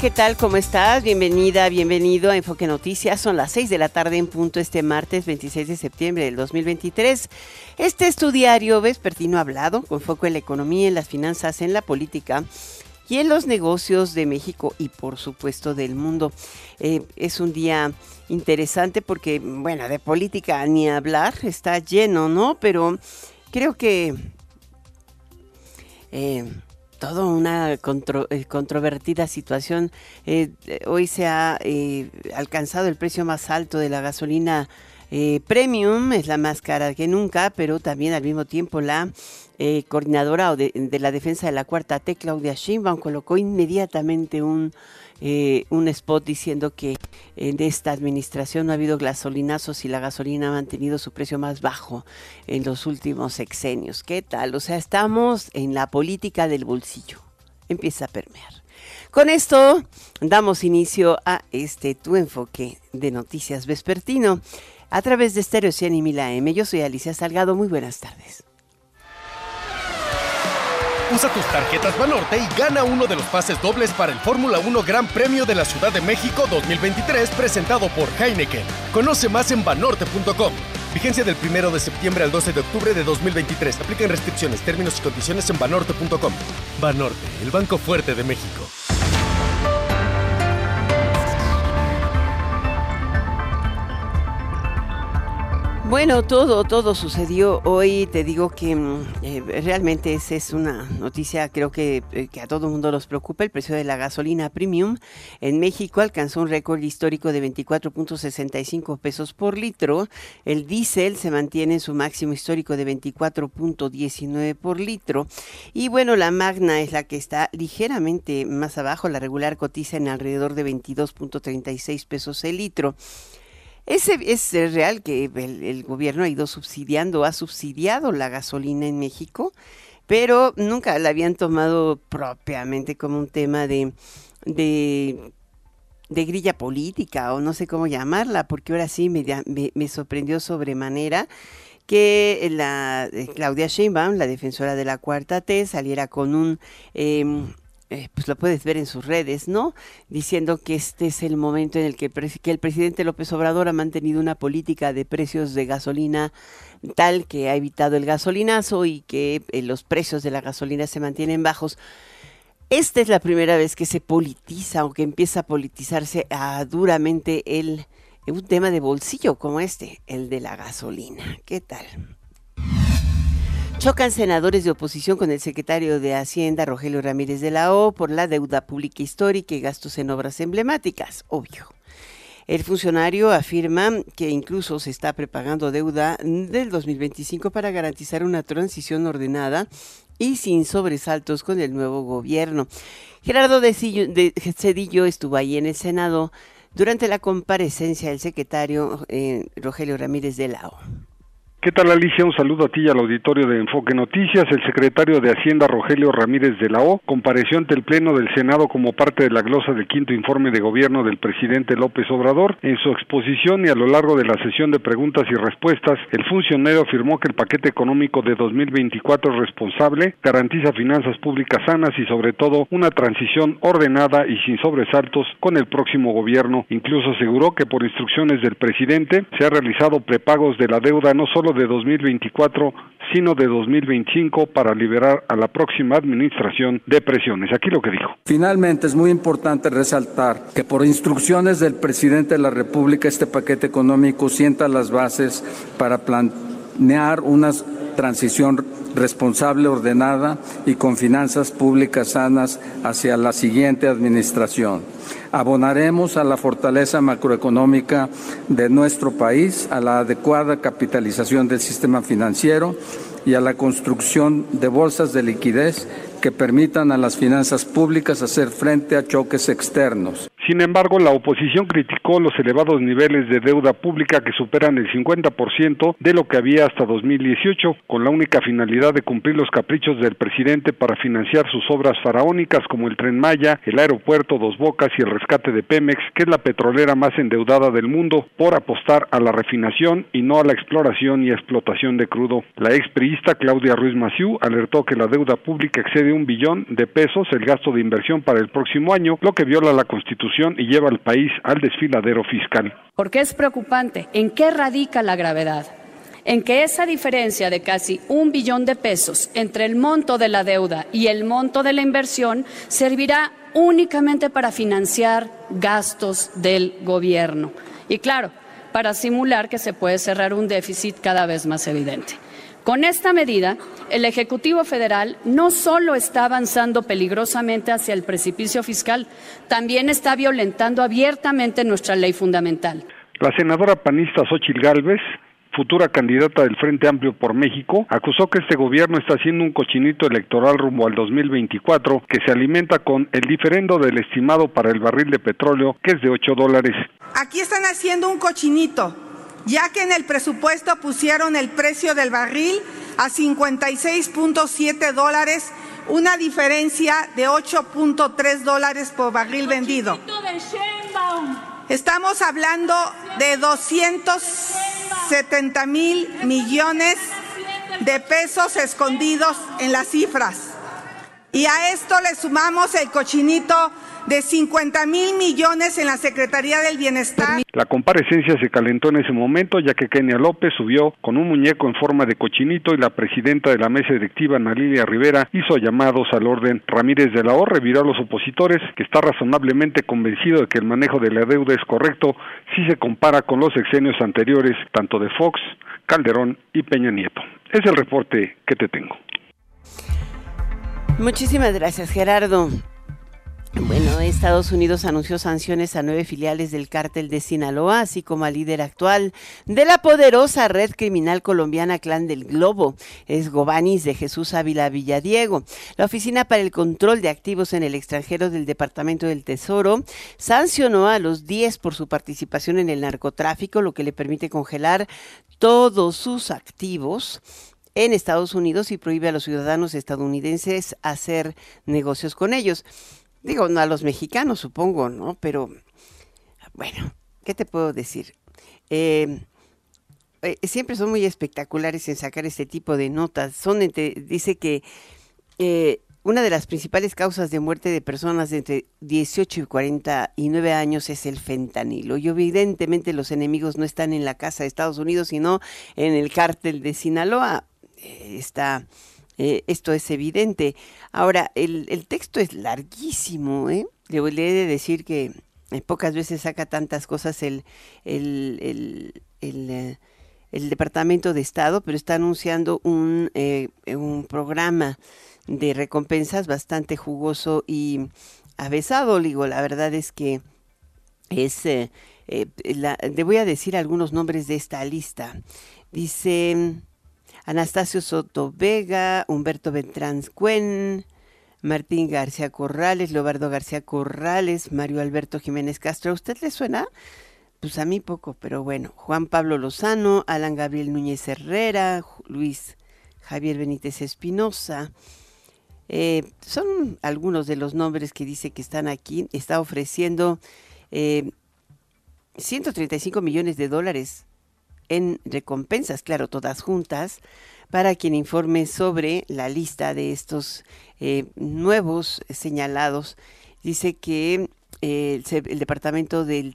¿Qué tal? ¿Cómo estás? Bienvenida, bienvenido a Enfoque Noticias. Son las 6 de la tarde en punto este martes 26 de septiembre del 2023. Este es tu diario vespertino hablado con foco en la economía, en las finanzas, en la política y en los negocios de México y por supuesto del mundo. Eh, es un día interesante porque, bueno, de política ni hablar, está lleno, ¿no? Pero creo que... Eh, toda una eh, controvertida situación. Eh, hoy se ha eh, alcanzado el precio más alto de la gasolina premium, es la más cara que nunca, pero también al mismo tiempo la coordinadora de, de, la defensa de la cuarta T, Claudia Sheinbaum, colocó inmediatamente un eh, un spot diciendo que en esta administración no ha habido gasolinazos y la gasolina ha mantenido su precio más bajo en los últimos sexenios. ¿Qué tal? O sea, estamos en la política del bolsillo. Empieza a permear. Con esto damos inicio a este tu enfoque de noticias vespertino a través de Stereo 100 y Mila M. Yo soy Alicia Salgado. Muy buenas tardes. Usa tus tarjetas Banorte y gana uno de los pases dobles para el Fórmula 1 Gran Premio de la Ciudad de México 2023 presentado por Heineken. Conoce más en banorte.com. Vigencia del 1 de septiembre al 12 de octubre de 2023. Aplican restricciones, términos y condiciones en banorte.com. Banorte, el banco fuerte de México. Bueno, todo, todo sucedió hoy. Te digo que mm, eh, realmente esa es una noticia, creo que, eh, que a todo el mundo nos preocupa. El precio de la gasolina premium en México alcanzó un récord histórico de 24.65 pesos por litro. El diésel se mantiene en su máximo histórico de 24.19 por litro. Y bueno, la magna es la que está ligeramente más abajo. La regular cotiza en alrededor de 22.36 pesos el litro. Es, es real que el, gobierno ha ido subsidiando, ha subsidiado la gasolina en México, pero nunca la habían tomado propiamente como un tema de, de, grilla política o no sé cómo llamarla, porque ahora sí me, sorprendió sobremanera que la eh, Claudia Sheinbaum, la defensora de la cuarta T, saliera con un em, eh, pues lo puedes ver en sus redes, ¿no? Diciendo que este es el momento en el que, el presidente López Obrador ha mantenido una política de precios de gasolina tal que ha evitado el gasolinazo y que eh, los precios de la gasolina se mantienen bajos. Esta es la primera vez que se politiza o que empieza a politizarse a, duramente el, un tema de bolsillo como este, el de la gasolina. ¿Qué tal? Chocan senadores de oposición con el secretario de Hacienda, Rogelio Ramírez de la O, por la deuda pública histórica y gastos en obras emblemáticas, obvio. El funcionario afirma que incluso se está prepagando deuda del 2025 para garantizar una transición ordenada y sin sobresaltos con el nuevo gobierno. Gerardo de Cedillo estuvo ahí en el Senado durante la comparecencia del secretario eh, Rogelio Ramírez de la O. ¿Qué tal Alicia? Un saludo a ti y al auditorio de Enfoque Noticias. El secretario de Hacienda Rogelio Ramírez de la O compareció ante el Pleno del Senado como parte de la glosa del quinto informe de gobierno del presidente López Obrador. En su exposición y a lo largo de la sesión de preguntas y respuestas, el funcionario afirmó que el paquete económico de 2024 es responsable, garantiza finanzas públicas sanas y sobre todo una transición ordenada y sin sobresaltos con el próximo gobierno. Incluso aseguró que por instrucciones del presidente se ha realizado prepagos de la deuda no solo de 2024, sino de 2025 para liberar a la próxima administración de presiones. Aquí lo que dijo. Finalmente, es muy importante resaltar que por instrucciones del presidente de la República, este paquete económico sienta las bases para planear una transición responsable, ordenada y con finanzas públicas sanas hacia la siguiente administración. Abonaremos a la fortaleza macroeconómica de nuestro país, a la adecuada capitalización del sistema financiero y a la construcción de bolsas de liquidez que permitan a las finanzas públicas hacer frente a choques externos. Sin embargo, la oposición criticó los elevados niveles de deuda pública que superan el 50% de lo que había hasta 2018, con la única finalidad de cumplir los caprichos del presidente para financiar sus obras faraónicas como el tren Maya, el aeropuerto Dos Bocas y el rescate de Pemex, que es la petrolera más endeudada del mundo, por apostar a la refinación y no a la exploración y explotación de crudo. La expriista Claudia Ruiz Maciú alertó que la deuda pública excede un billón de pesos el gasto de inversión para el próximo año, lo que viola la Constitución y lleva al país al desfiladero fiscal. Porque es preocupante. ¿En qué radica la gravedad? En que esa diferencia de casi un billón de pesos entre el monto de la deuda y el monto de la inversión servirá únicamente para financiar gastos del gobierno. Y claro, para simular que se puede cerrar un déficit cada vez más evidente. Con esta medida, el Ejecutivo Federal no solo está avanzando peligrosamente hacia el precipicio fiscal, también está violentando abiertamente nuestra ley fundamental. La senadora panista Xochil Gálvez futura candidata del Frente Amplio por México, acusó que este gobierno está haciendo un cochinito electoral rumbo al 2024 que se alimenta con el diferendo del estimado para el barril de petróleo, que es de 8 dólares. Aquí están haciendo un cochinito ya que en el presupuesto pusieron el precio del barril a 56.7 dólares, una diferencia de 8.3 dólares por barril vendido. Estamos hablando de 270 mil millones de pesos escondidos en las cifras. Y a esto le sumamos el cochinito de 50 mil millones en la Secretaría del Bienestar. La comparecencia se calentó en ese momento ya que Kenia López subió con un muñeco en forma de cochinito y la presidenta de la mesa directiva, Ana Lilia Rivera, hizo llamados al orden. Ramírez de la O reviró a los opositores que está razonablemente convencido de que el manejo de la deuda es correcto si se compara con los exenios anteriores, tanto de Fox, Calderón y Peña Nieto. Es el reporte que te tengo. Muchísimas gracias, Gerardo. Bueno, Estados Unidos anunció sanciones a nueve filiales del cártel de Sinaloa, así como al líder actual de la poderosa red criminal colombiana Clan del Globo, es Gobanis de Jesús Ávila Villadiego. La Oficina para el Control de Activos en el Extranjero del Departamento del Tesoro sancionó a los 10 por su participación en el narcotráfico, lo que le permite congelar todos sus activos en Estados Unidos y prohíbe a los ciudadanos estadounidenses hacer negocios con ellos. Digo, no a los mexicanos, supongo, ¿no? Pero, bueno, ¿qué te puedo decir? Eh, eh, siempre son muy espectaculares en sacar este tipo de notas. Son dice que eh, una de las principales causas de muerte de personas de entre 18 y 49 años es el fentanilo. Y evidentemente los enemigos no están en la casa de Estados Unidos, sino en el cártel de Sinaloa. Está eh, esto es evidente. Ahora, el, texto es larguísimo, ¿eh? Le, voy a decir que eh, pocas veces saca tantas cosas el, el, el, el, Departamento de Estado, pero está anunciando un, un programa de recompensas bastante jugoso y avesado, digo, la verdad es que es, le voy a decir algunos nombres de esta lista. Dice, Anastasio Soto Vega, Humberto Beltrán Cuen, Martín García Corrales, Leobardo García Corrales, Mario Alberto Jiménez Castro. ¿A usted le suena? Pues a mí poco, pero bueno. Juan Pablo Lozano, Alan Gabriel Núñez Herrera, Luis Javier Benítez Espinosa. Eh, son algunos de los nombres que dice que están aquí. Está ofreciendo 135 eh, millones de dólares en recompensas, claro, todas juntas, para quien informe sobre la lista de estos eh, nuevos señalados. Dice que eh, el, Departamento del,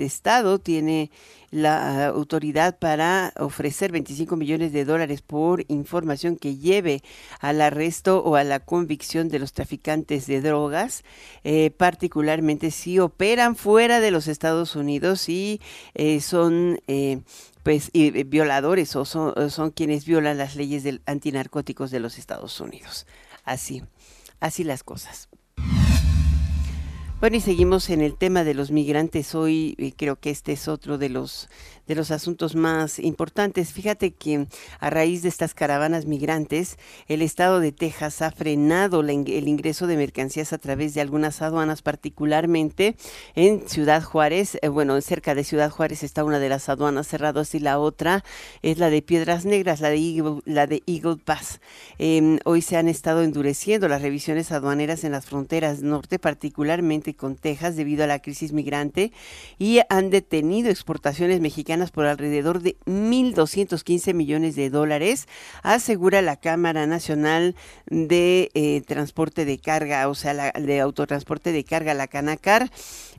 Estado tiene la autoridad para ofrecer 25 millones de dólares por información que lleve al arresto o a la convicción de los traficantes de drogas, eh, particularmente si operan fuera de los Estados Unidos y son pues, violadores o son, quienes violan las leyes del antinarcóticos de los Estados Unidos. Así, así las cosas. Bueno, y seguimos en el tema de los migrantes. Hoy creo que este es otro de los de los asuntos más importantes. Fíjate que a raíz de estas caravanas migrantes, el estado de Texas ha frenado el ingreso de mercancías a través de algunas aduanas, particularmente en Ciudad Juárez. Eh, bueno, cerca de Ciudad Juárez está una de las aduanas cerradas y la otra es la de Piedras Negras, la de Eagle, la de Eagle Pass. Em, hoy se han estado endureciendo las revisiones aduaneras en las fronteras norte, particularmente con Texas, debido a la crisis migrante, y han detenido exportaciones mexicanas por alrededor de 1.215 millones de dólares, asegura la Cámara Nacional de eh, Transporte de Carga, o sea, la, de Autotransporte de Carga, la Canacar.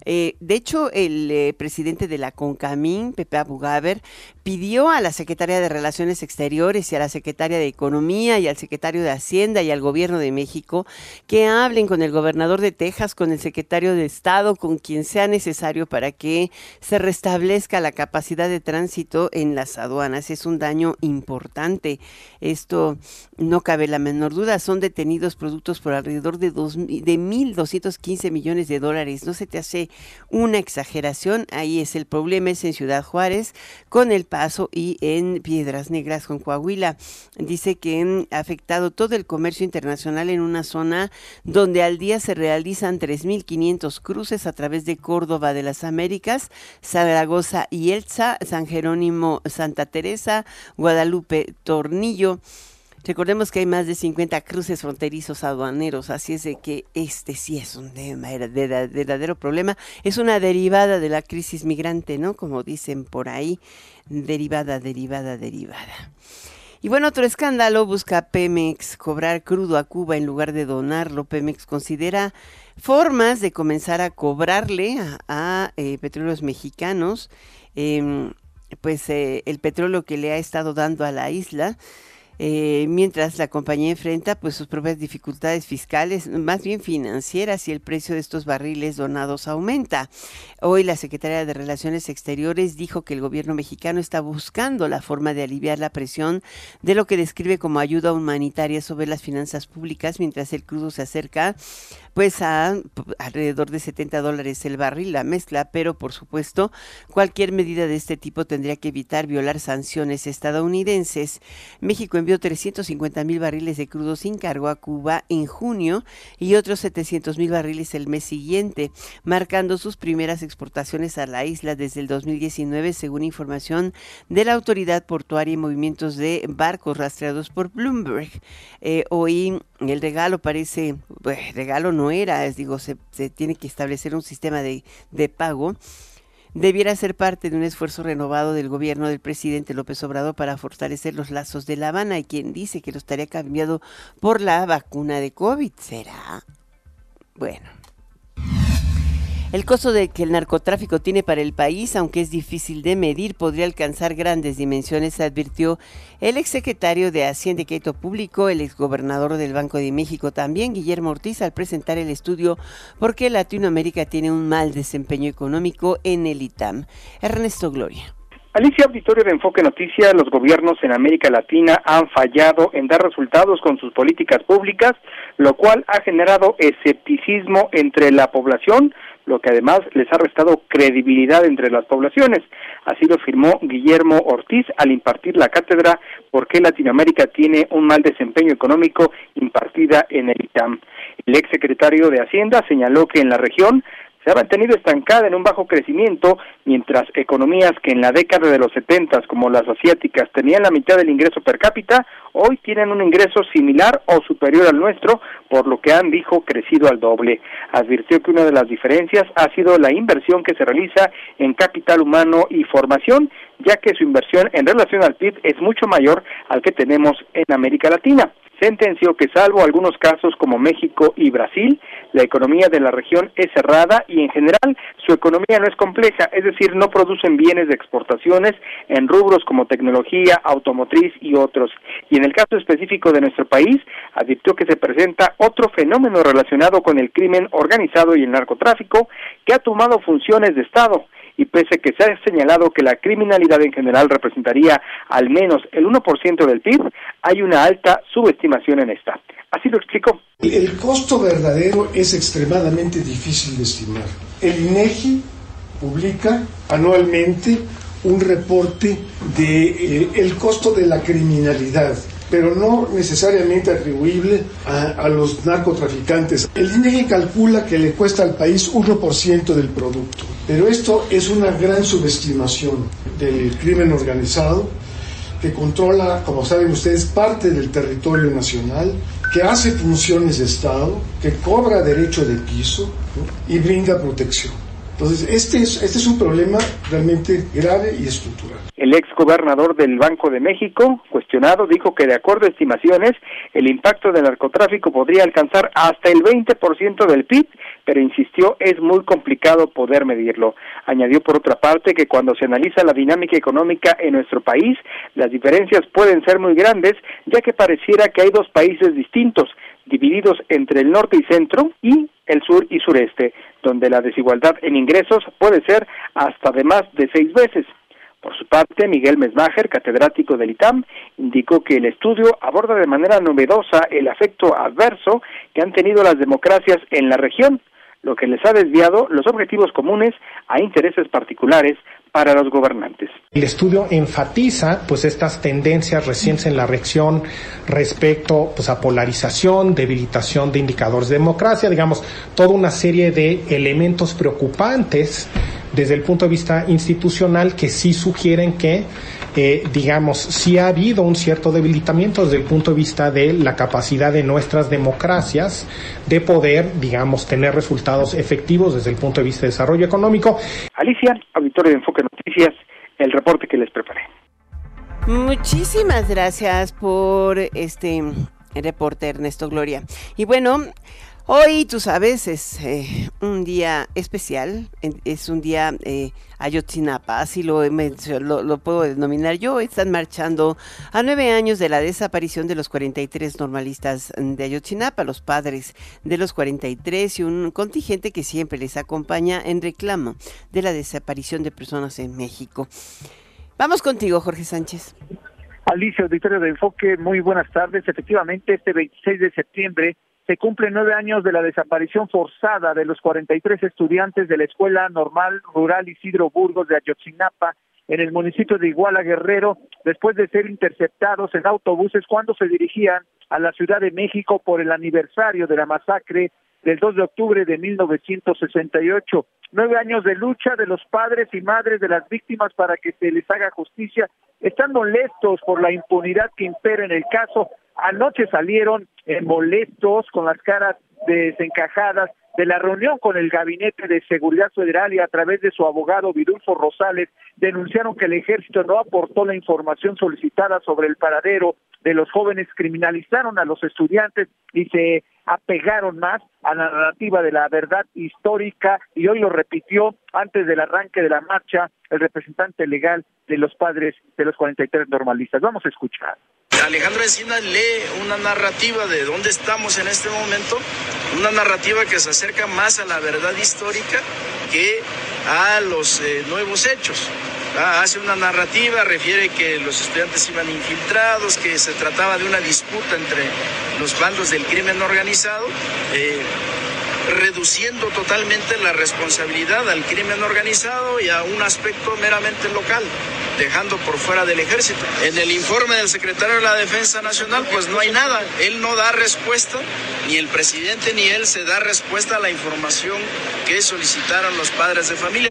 Eh, de hecho, el eh, presidente de la CONCAMIN, Pepe Abugaber, pidió a la secretaria de Relaciones Exteriores y a la secretaria de Economía y al secretario de Hacienda y al gobierno de México que hablen con el gobernador de Texas, con el secretario de Estado, con quien sea necesario para que se restablezca la capacidad de tránsito en las aduanas. Es un daño importante. Esto no cabe la menor duda. Son detenidos productos por alrededor de, dos, de 1.215 millones de dólares. No se te hace una exageración. Ahí es el problema, es en Ciudad Juárez, con El Paso y en Piedras Negras con Coahuila. Dice que ha afectado todo el comercio internacional en una zona donde al día se realizan 3.500 cruces a través de Córdoba de las Américas, Zaragoza y Elsa, San Jerónimo, Santa Teresa, Guadalupe, Tornillo. Recordemos que hay más de 50 cruces fronterizos aduaneros, así es de que este sí es un verdadero problema. Es una derivada de la crisis migrante, ¿no? Como dicen por ahí, derivada, derivada, derivada. Y bueno, otro escándalo busca Pemex cobrar crudo a Cuba en lugar de donarlo. Pemex considera formas de comenzar a cobrarle a, eh, petróleos mexicanos, em, pues eh, el petróleo que le ha estado dando a la isla. Eh, mientras la compañía enfrenta pues sus propias dificultades fiscales, más bien financieras, y el precio de estos barriles donados aumenta. Hoy la secretaria de Relaciones Exteriores dijo que el gobierno mexicano está buscando la forma de aliviar la presión de lo que describe como ayuda humanitaria sobre las finanzas públicas mientras el crudo se acerca pues a alrededor de 70 dólares el barril la mezcla, pero por supuesto cualquier medida de este tipo tendría que evitar violar sanciones estadounidenses. México envió 350 mil barriles de crudo sin cargo a Cuba en junio y otros 700 mil barriles el mes siguiente, marcando sus primeras exportaciones a la isla desde el 2019, según información de la Autoridad Portuaria y Movimientos de Barcos rastreados por Bloomberg. Eh, hoy el regalo parece, pues, regalo no era, es, digo, se, tiene que establecer un sistema de, de pago debiera ser parte de un esfuerzo renovado del gobierno del presidente López Obrador para fortalecer los lazos de La Habana y quien dice que lo estaría cambiado por la vacuna de COVID. ¿Será? Bueno. El costo de que el narcotráfico tiene para el país, aunque es difícil de medir, podría alcanzar grandes dimensiones, advirtió el exsecretario de Hacienda y Crédito Público, el exgobernador del Banco de México también, Guillermo Ortiz, al presentar el estudio por qué Latinoamérica tiene un mal desempeño económico en el ITAM. Ernesto Gloria. Alicia Auditorio de Enfoque Noticias, los gobiernos en América Latina han fallado en dar resultados con sus políticas públicas, lo cual ha generado escepticismo entre la población, lo que además les ha restado credibilidad entre las poblaciones. Así lo firmó Guillermo Ortiz al impartir la cátedra ¿Por qué Latinoamérica tiene un mal desempeño económico? impartida en el ITAM. El ex secretario de Hacienda señaló que en la región se ha mantenido estancada en un bajo crecimiento, mientras economías que en la década de los 70, como las asiáticas, tenían la mitad del ingreso per cápita, hoy tienen un ingreso similar o superior al nuestro, por lo que han, dijo, crecido al doble. Advirtió que una de las diferencias ha sido la inversión que se realiza en capital humano y formación, ya que su inversión en relación al PIB es mucho mayor al que tenemos en América Latina sentenció que salvo algunos casos como México y Brasil, la economía de la región es cerrada y en general su economía no es compleja, es decir, no producen bienes de exportaciones en rubros como tecnología, automotriz y otros. Y en el caso específico de nuestro país, advirtió que se presenta otro fenómeno relacionado con el crimen organizado y el narcotráfico que ha tomado funciones de Estado y pese a que se ha señalado que la criminalidad en general representaría al menos el 1% del PIB, hay una alta subestimación en esta. Así lo explicó. El costo verdadero es extremadamente difícil de estimar. El INEGI publica anualmente un reporte de eh, el costo de la criminalidad pero no necesariamente atribuible a, los narcotraficantes. El INEGI calcula que le cuesta al país 1% del producto, pero esto es una gran subestimación del crimen organizado que controla, como saben ustedes, parte del territorio nacional, que hace funciones de Estado, que cobra derecho de piso y brinda protección. Entonces, este es, este es un problema realmente grave y estructural. El ex gobernador del Banco de México, cuestionado, dijo que de acuerdo a estimaciones, el impacto del narcotráfico podría alcanzar hasta el 20% del PIB, pero insistió es muy complicado poder medirlo. Añadió por otra parte que cuando se analiza la dinámica económica en nuestro país, las diferencias pueden ser muy grandes, ya que pareciera que hay dos países distintos, divididos entre el norte y centro y el sur y sureste, donde la desigualdad en ingresos puede ser hasta de más de seis veces. Por su parte, Miguel Mesmacher, catedrático del ITAM, indicó que el estudio aborda de manera novedosa el afecto adverso que han tenido las democracias en la región, lo que les ha desviado los objetivos comunes a intereses particulares para los gobernantes. El estudio enfatiza pues estas tendencias recientes en la región respecto pues a polarización, debilitación de indicadores de democracia, digamos, toda una serie de elementos preocupantes desde el punto de vista institucional que sí sugieren que eh, digamos, sí ha habido un cierto debilitamiento desde el punto de vista de la capacidad de nuestras democracias de poder, digamos, tener resultados efectivos desde el punto de vista de desarrollo económico. Alicia, auditorio de Enfoque Noticias, el reporte que les preparé. Muchísimas gracias por este reporte, Ernesto Gloria. Y bueno, Hoy, tú sabes, es eh, un día especial, es un día eh, Ayotzinapa, así lo, lo, puedo denominar yo. Están marchando a nueve años de la desaparición de los 43 normalistas de Ayotzinapa, los padres de los 43 y un contingente que siempre les acompaña en reclamo de la desaparición de personas en México. Vamos contigo, Jorge Sánchez. Alicia, auditorio de Enfoque, muy buenas tardes. Efectivamente, este 26 de septiembre se cumplen nueve años de la desaparición forzada de los 43 estudiantes de la Escuela Normal Rural Isidro Burgos de Ayotzinapa en el municipio de Iguala Guerrero, después de ser interceptados en autobuses cuando se dirigían a la Ciudad de México por el aniversario de la masacre del 2 de octubre de 1968. Nueve años de lucha de los padres y madres de las víctimas para que se les haga justicia, están molestos por la impunidad que impera en el caso, Anoche salieron eh, molestos con las caras desencajadas de la reunión con el Gabinete de Seguridad Federal y a través de su abogado Vidulfo Rosales denunciaron que el ejército no aportó la información solicitada sobre el paradero de los jóvenes, criminalizaron a los estudiantes y se apegaron más a la narrativa de la verdad histórica y hoy lo repitió antes del arranque de la marcha el representante legal de los padres de los 43 normalistas. Vamos a escuchar. Alejandro Encina lee una narrativa de dónde estamos en este momento, una narrativa que se acerca más a la verdad histórica que a los eh, nuevos hechos. Ah, hace una narrativa, refiere que los estudiantes iban infiltrados, que se trataba de una disputa entre los bandos del crimen organizado. Eh, reduciendo totalmente la responsabilidad al crimen organizado y a un aspecto meramente local, dejando por fuera del ejército. En el informe del secretario de la Defensa Nacional, pues no hay nada. Él no da respuesta, ni el presidente ni él se da respuesta a la información que solicitaron los padres de familia.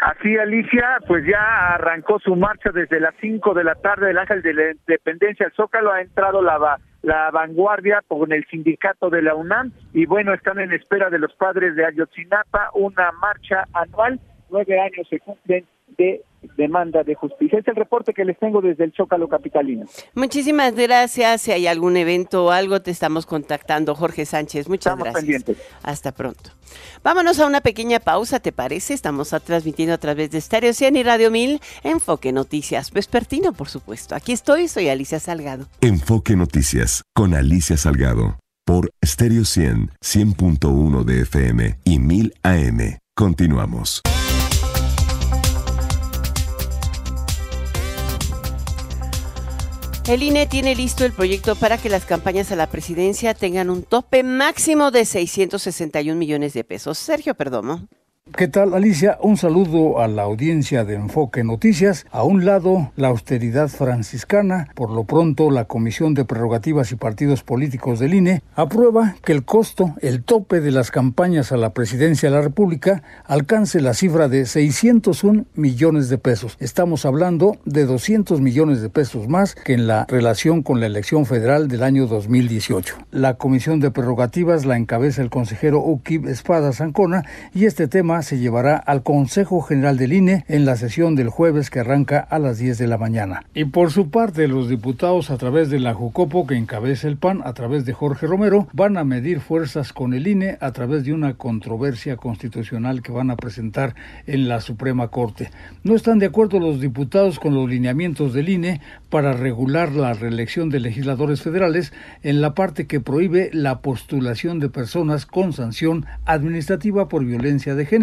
Así, Alicia, pues ya arrancó su marcha desde las 5 de la tarde del Ángel de la Independencia al Zócalo, ha entrado la la vanguardia con el sindicato de la UNAM y bueno, están en espera de los padres de Ayotzinapa, una marcha anual, nueve años se cumplen de demanda de justicia. Es el reporte que les tengo desde el Zócalo Capitalino. Muchísimas gracias. Si hay algún evento o algo, te estamos contactando, Jorge Sánchez. Muchas Estamos gracias. Pendientes. Hasta pronto. Vámonos a una pequeña pausa, ¿te parece? Estamos transmitiendo a través de Stereo 100 y Radio 1000. Enfoque Noticias Vespertino, por supuesto. Aquí estoy, soy Alicia Salgado. Enfoque Noticias con Alicia Salgado por Stereo 100, 100.1 de FM y 1000 AM. Continuamos. El INE tiene listo el proyecto para que las campañas a la presidencia tengan un tope máximo de 661 millones de pesos. Sergio Perdomo. ¿Qué tal Alicia? Un saludo a la audiencia de Enfoque Noticias. A un lado, la austeridad franciscana. Por lo pronto, la Comisión de Prerrogativas y Partidos Políticos del INE aprueba que el costo, el tope de las campañas a la presidencia de la República, alcance la cifra de 601 millones de pesos. Estamos hablando de 200 millones de pesos más que en la relación con la elección federal del año 2018. La Comisión de Prerrogativas la encabeza el consejero Ukib Espada Zancona y este tema se llevará al Consejo General del INE en la sesión del jueves que arranca a las 10 de la mañana. Y por su parte, los diputados a través de la Jucopo que encabeza el PAN a través de Jorge Romero van a medir fuerzas con el INE a través de una controversia constitucional que van a presentar en la Suprema Corte. No están de acuerdo los diputados con los lineamientos del INE para regular la reelección de legisladores federales en la parte que prohíbe la postulación de personas con sanción administrativa por violencia de género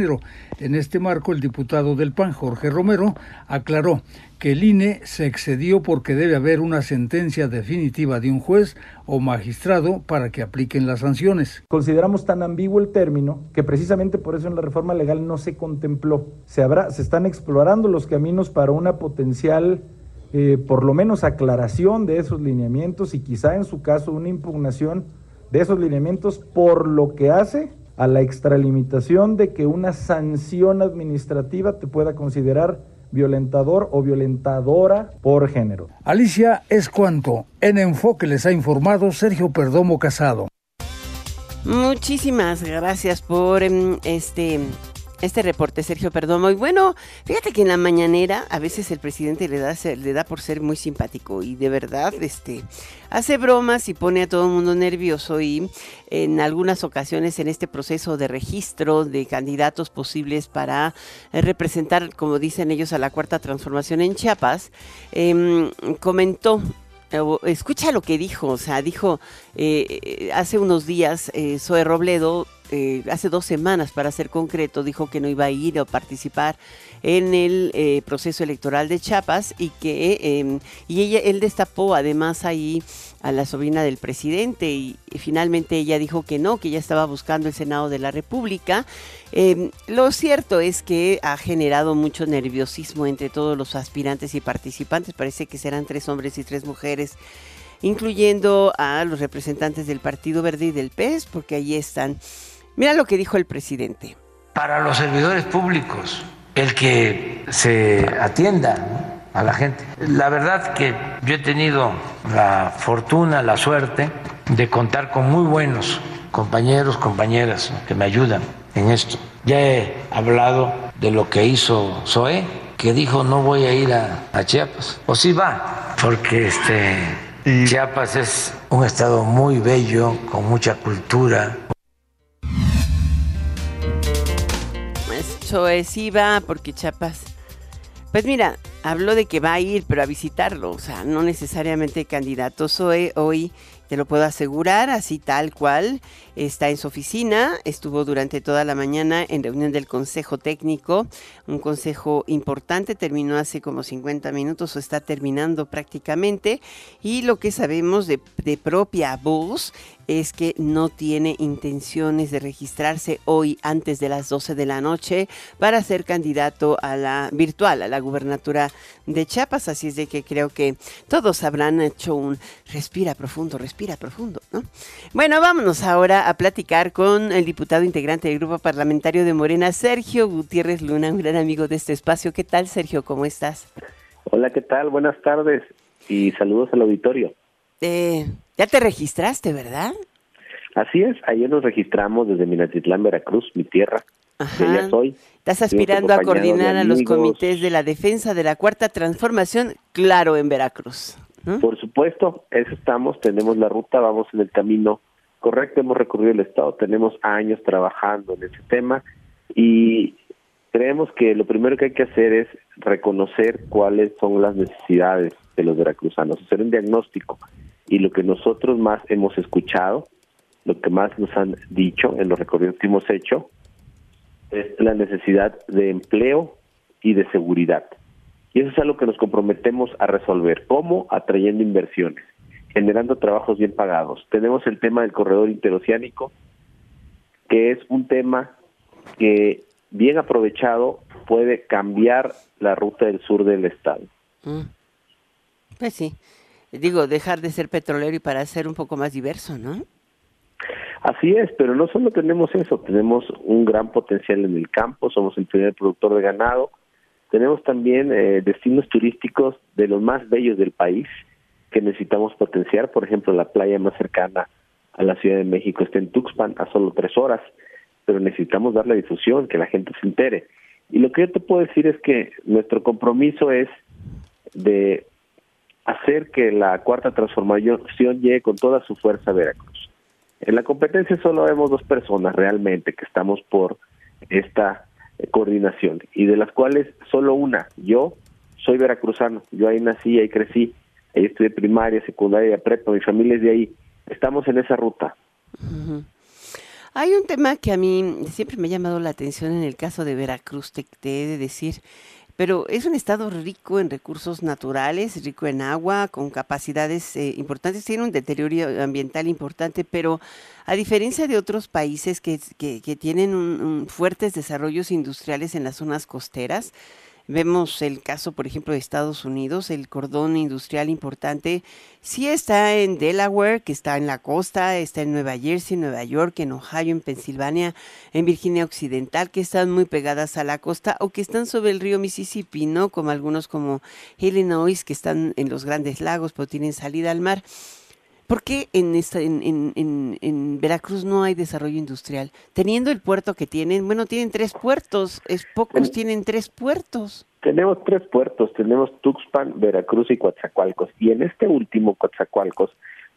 en este marco, el diputado del PAN, Jorge Romero, aclaró que el INE se excedió porque debe haber una sentencia definitiva de un juez o magistrado para que apliquen las sanciones. Consideramos tan ambiguo el término que precisamente por eso en la reforma legal no se contempló. Se, están explorando los caminos para una potencial, eh, por lo menos, aclaración de esos lineamientos y quizá en su caso una impugnación de esos lineamientos por lo que hace a la extralimitación de que una sanción administrativa te pueda considerar violentador o violentadora por género. Alicia es cuanto. En Enfoque les ha informado Sergio Perdomo Casado. Muchísimas gracias por em, este este reporte, Sergio Perdomo. Y bueno, fíjate que en la mañanera a veces el presidente le da, le da por ser muy simpático y de verdad este, hace bromas y pone a todo el mundo nervioso y en algunas ocasiones en este proceso de registro de candidatos posibles para eh, representar, como dicen ellos, a la cuarta transformación en Chiapas, em, comentó escucha lo que dijo, o sea, dijo eh, hace unos días eh, Zoe Robledo eh, hace dos semanas, para ser concreto, dijo que no iba a ir a participar en el eh, proceso electoral de Chiapas y que em, y ella, él destapó además ahí a la sobrina del presidente y, finalmente ella dijo que no, que ella estaba buscando el Senado de la República. Em, lo cierto es que ha generado mucho nerviosismo entre todos los aspirantes y participantes. Parece que serán tres hombres y tres mujeres incluyendo a los representantes del Partido Verde y del PES, porque allí están Mira lo que dijo el presidente. Para los servidores públicos, el que se atienda a la gente. La verdad que yo he tenido la fortuna, la suerte de contar con muy buenos compañeros, compañeras que me ayudan en esto. Ya he hablado de lo que hizo Zoé, que dijo no voy a ir a, Chiapas. O sí va, porque este, Chiapas es un estado muy bello, con mucha cultura, es iba porque Chapas. Pues mira, habló de que va a ir, pero a visitarlo, o sea, no necesariamente candidato. Soy hoy te lo puedo asegurar, así tal cual. Está en su oficina, estuvo durante toda la mañana en reunión del Consejo Técnico, un consejo importante, terminó hace como 50 minutos o está terminando prácticamente. Y lo que sabemos de, propia voz es que no tiene intenciones de registrarse hoy antes de las 12 de la noche para ser candidato a la virtual, a la gubernatura de Chiapas. Así es de que creo que todos habrán hecho un respira profundo, respira profundo, ¿no? Bueno, vámonos ahora a platicar con el diputado integrante del grupo parlamentario de Morena, Sergio Gutiérrez Luna, un gran amigo de este espacio. ¿Qué tal, Sergio? ¿Cómo estás? Hola, ¿qué tal? Buenas tardes y saludos al auditorio. Eh, ya te registraste, ¿verdad? Así es, ayer nos registramos desde Minatitlán, Veracruz, mi tierra. Ajá. soy. Estás aspirando a coordinar a los comités de la defensa de la cuarta transformación, claro, en Veracruz. Por supuesto, eso estamos, tenemos la ruta, vamos en el camino correcto, hemos recorrido el Estado, tenemos años trabajando en ese tema y creemos que lo primero que hay que hacer es reconocer cuáles son las necesidades de los veracruzanos, hacer un diagnóstico y lo que nosotros más hemos escuchado, lo que más nos han dicho en los recorridos que hemos hecho, es la necesidad de empleo y de seguridad. Y eso es algo que nos comprometemos a resolver. ¿Cómo? Atrayendo inversiones, generando trabajos bien pagados. Tenemos el tema del corredor interoceánico, que es un tema que bien aprovechado, puede cambiar la ruta del sur del estado. Mm. Pues sí, digo, dejar de ser petrolero y para ser un poco más diverso, ¿no? Así es, pero no solo tenemos eso, tenemos un gran potencial en el campo, somos el primer productor de ganado, tenemos también eh, destinos turísticos de los más bellos del país que necesitamos potenciar, por ejemplo, la playa más cercana a la Ciudad de México está en Tuxpan, a solo tres horas, pero necesitamos darle difusión, que la gente se entere. Y lo que yo te puedo decir es que nuestro compromiso es de hacer que la cuarta transformación llegue con toda su fuerza a Veracruz. En la competencia solo vemos dos personas realmente que estamos por esta eh, coordinación y de las cuales solo una, yo soy veracruzano, yo ahí nací, ahí crecí, ahí estudié primaria, secundaria, prepa, mi familia es de ahí, estamos en esa ruta. Hay un tema que a mí siempre me ha llamado la atención en el caso de Veracruz, te, te he de decir, pero es un estado rico en recursos naturales, rico en agua, con capacidades eh, importantes, tiene un deterioro ambiental importante, pero a diferencia de otros países que, que, tienen fuertes desarrollos industriales en las zonas costeras, Vemos el caso, por ejemplo, de Estados Unidos, el cordón industrial importante sí está en Delaware, que está en la costa, está en Nueva Jersey, Nueva York, en Ohio, en Pensilvania, en Virginia Occidental, que están muy pegadas a la costa o que están sobre el río Mississippi, ¿no? Como algunos como Illinois, que están en los grandes lagos, pero tienen salida al mar. ¿Por qué en, esta, en, en, en, Veracruz no hay desarrollo industrial? Teniendo el puerto que tienen, bueno, tienen tres puertos, es pocos tienen tres puertos. Tenemos tres puertos, tenemos Tuxpan, Veracruz y Coatzacoalcos. Y en este último, Coatzacoalcos,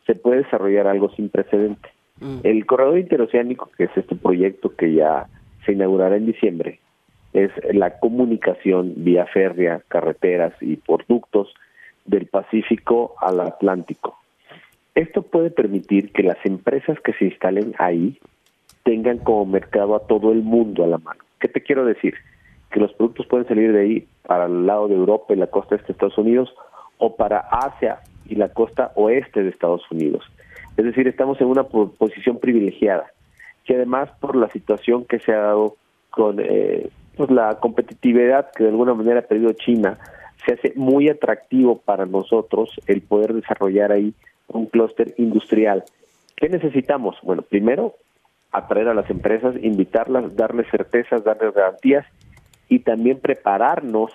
se puede desarrollar algo sin precedente. Mm. El corredor interoceánico, que es este proyecto que ya se inaugurará en diciembre, es la comunicación vía férrea, carreteras y por ductos del Pacífico al Atlántico esto puede permitir que las empresas que se instalen ahí tengan como mercado a todo el mundo a la mano. ¿Qué te quiero decir? Que los productos pueden salir de ahí para el lado de Europa y la costa este de Estados Unidos o para Asia y la costa oeste de Estados Unidos. Es decir, estamos en una posición privilegiada, que además por la situación que se ha dado con eh, pues la competitividad que de alguna manera ha perdido China, se hace muy atractivo para nosotros el poder desarrollar ahí un clúster industrial. ¿Qué necesitamos? Bueno, primero, atraer a las empresas, invitarlas, darles certezas, darles garantías y también prepararnos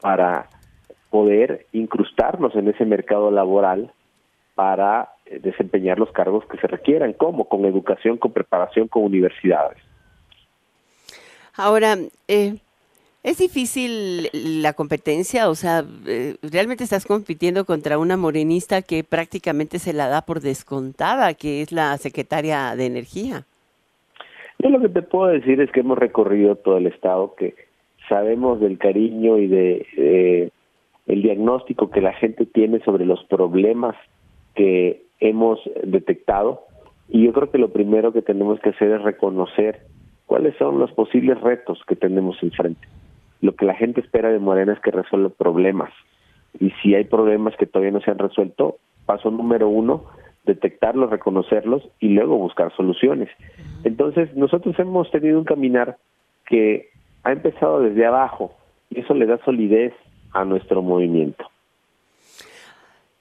para poder incrustarnos en ese mercado laboral para eh, desempeñar los cargos que se requieran, como con educación, con preparación, con universidades. Ahora, eh, es difícil la competencia, o sea, eh, realmente estás compitiendo contra una morenista que prácticamente se la da por descontada, que es la secretaria de Energía. Yo lo que te puedo decir es que hemos recorrido todo el estado, que sabemos del cariño y de el diagnóstico que la gente tiene sobre los problemas que hemos detectado. Y yo creo que lo primero que tenemos que hacer es reconocer cuáles son los posibles retos que tenemos enfrente lo que la gente espera de Morena es que resuelva problemas. Y si hay problemas que todavía no se han resuelto, paso número uno, detectarlos, reconocerlos y luego buscar soluciones. Entonces, nosotros hemos tenido un caminar que ha empezado desde abajo y eso le da solidez a nuestro movimiento.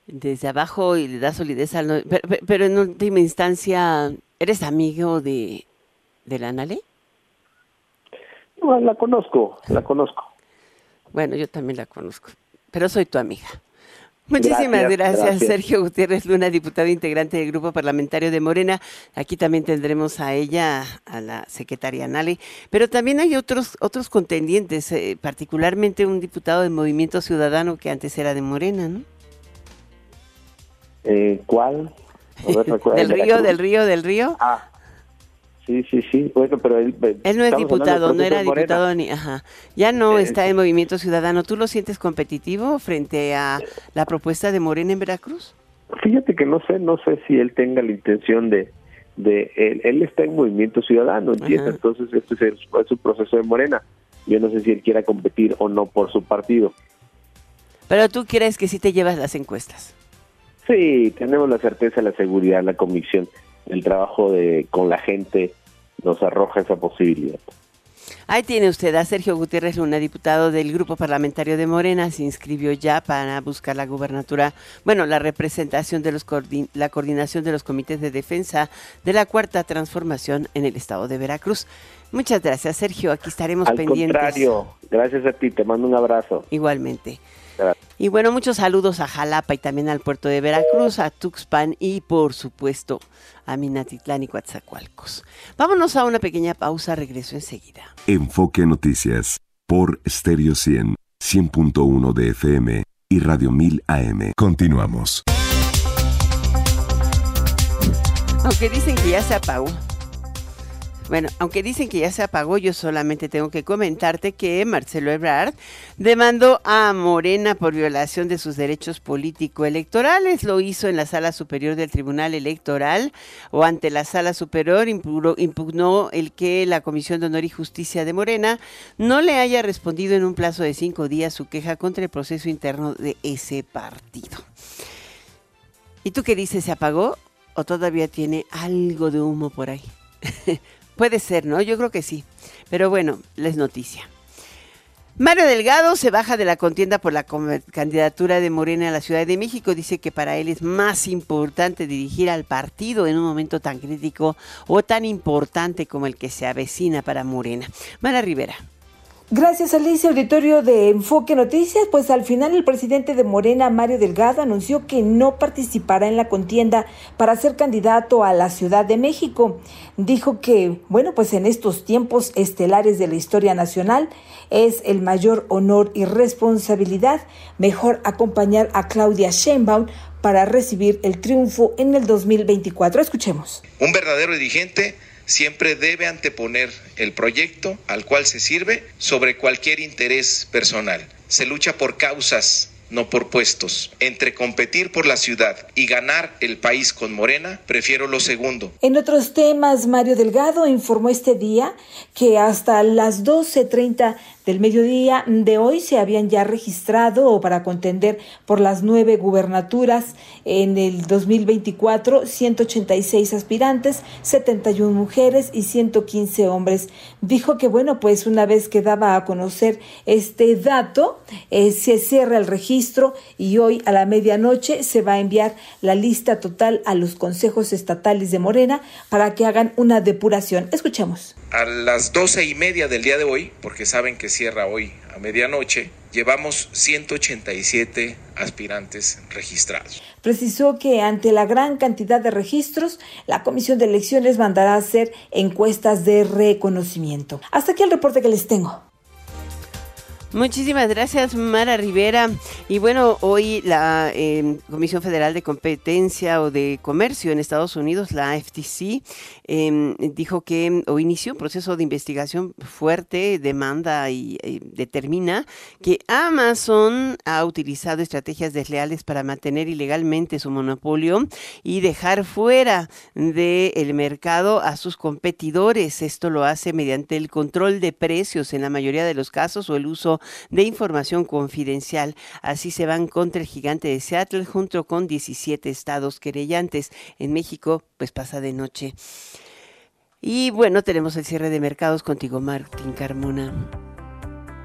Desde abajo y le da solidez al... Pero, en última instancia, ¿eres amigo de, de la Nale? La conozco, la conozco. Bueno, yo también la conozco, pero soy tu amiga. Muchísimas gracias, Sergio Gutiérrez Luna, diputado integrante del Grupo Parlamentario de Morena. Aquí también tendremos a ella, a la secretaria Nale, pero también hay otros otros contendientes, eh, particularmente un diputado del Movimiento Ciudadano que antes era de Morena, ¿no? Eh, ¿Cuál? del río, del río, del río. Ah, Sí, sí, sí. Bueno, pero él. Él no es diputado, no era diputado ni. Ajá. Ya no eh, está en Movimiento Ciudadano. ¿Tú lo sientes competitivo frente a la propuesta de Morena en Veracruz? Fíjate que no sé, no sé si él tenga la intención de. de él, está en Movimiento Ciudadano, ¿entiendes? Entonces, este es, el, es proceso de Morena. Yo no sé si él quiera competir o no por su partido. Pero tú crees que sí te llevas las encuestas. Sí, tenemos la certeza, la seguridad, la convicción, el trabajo de con la gente nos arroja esa posibilidad. Ahí tiene usted a Sergio Gutiérrez Luna, diputado del Grupo Parlamentario de Morena, se inscribió ya para buscar la gubernatura, bueno, la representación de los la coordinación de los comités de defensa de la cuarta transformación en el estado de Veracruz. Muchas gracias, Sergio. Aquí estaremos Al pendientes. Al contrario, gracias a ti. Te mando un abrazo. Igualmente. Y bueno, muchos saludos a Jalapa y también al puerto de Veracruz, a Tuxpan y por supuesto a Minatitlán y Coatzacoalcos. Vámonos a una pequeña pausa, regreso enseguida. Enfoque Noticias por Stereo 100, 100.1 de FM y Radio 1000 AM. Continuamos. Aunque dicen que ya se apagó. Bueno, aunque dicen que ya se apagó, yo solamente tengo que comentarte que Marcelo Ebrard demandó a Morena por violación de sus derechos político-electorales. Lo hizo en la Sala Superior del Tribunal Electoral o ante la Sala Superior impugnó, el que la Comisión de Honor y Justicia de Morena no le haya respondido en un plazo de cinco días su queja contra el proceso interno de ese partido. ¿Y tú qué dices? ¿Se apagó o todavía tiene algo de humo por ahí? Puede ser, ¿no? Yo creo que sí. Pero bueno, les noticia. Mario Delgado se baja de la contienda por la candidatura de Morena a la Ciudad de México. Dice que para él es más importante dirigir al partido en un momento tan crítico o tan importante como el que se avecina para Morena. Mara Rivera. Gracias, Alicia. Auditorio de Enfoque Noticias. Pues al final el presidente de Morena, Mario Delgado, anunció que no participará en la contienda para ser candidato a la Ciudad de México. Dijo que, bueno, pues en estos tiempos estelares de la historia nacional es el mayor honor y responsabilidad mejor acompañar a Claudia Sheinbaum para recibir el triunfo en el 2024. Escuchemos. Un verdadero dirigente siempre debe anteponer el proyecto al cual se sirve sobre cualquier interés personal. Se lucha por causas no por puestos. Entre competir por la ciudad y ganar el país con Morena, prefiero lo segundo. En otros temas, Mario Delgado informó este día que hasta las 12.30 del mediodía de hoy se habían ya registrado para contender por las nueve gubernaturas en el 2024 186 aspirantes, 71 mujeres y 115 hombres. Dijo que bueno, pues una vez que daba a conocer este dato, eh, se cierra el registro y hoy a la medianoche se va a enviar la lista total a los consejos estatales de Morena para que hagan una depuración. Escuchemos. A las doce y media del día de hoy, porque saben que cierra hoy a medianoche, llevamos 187 aspirantes registrados. Precisó que ante la gran cantidad de registros, la Comisión de Elecciones mandará a hacer encuestas de reconocimiento. Hasta aquí el reporte que les tengo. Muchísimas gracias, Mara Rivera. Y bueno, hoy la em, Comisión Federal de Competencia o de Comercio en Estados Unidos, la FTC, em, dijo que o inició un proceso de investigación fuerte, demanda y, determina que Amazon ha utilizado estrategias desleales para mantener ilegalmente su monopolio y dejar fuera del mercado a sus competidores. Esto lo hace mediante el control de precios en la mayoría de los casos o el uso de información confidencial. Así se van contra el gigante de Seattle junto con 17 estados querellantes. En México, pues pasa de noche. Y bueno, tenemos el cierre de mercados contigo, Martín Carmona.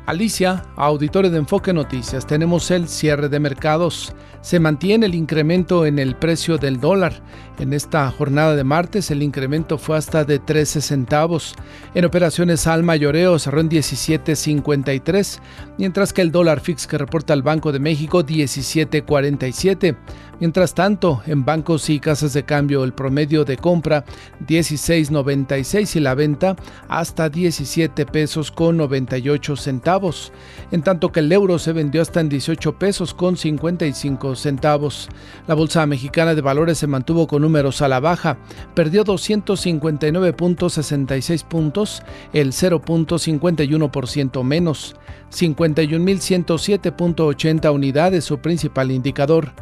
Alicia, auditores de Enfoque Noticias, tenemos el cierre de mercados. Se mantiene el incremento en el precio del dólar. En esta jornada de martes el incremento fue hasta de 13 centavos. En operaciones al mayoreo cerró en 17.53, mientras que el dólar fix que reporta el Banco de México 17.47. Mientras tanto, en bancos y casas de cambio el promedio de compra 16.96 y la venta hasta 17 pesos con 98 centavos, en tanto que el euro se vendió hasta en 18 pesos con 55 centavos. La Bolsa Mexicana de Valores se mantuvo con números a la baja, perdió 259.66 puntos, el 0.51% menos. 51.107.80 unidades, su principal indicador.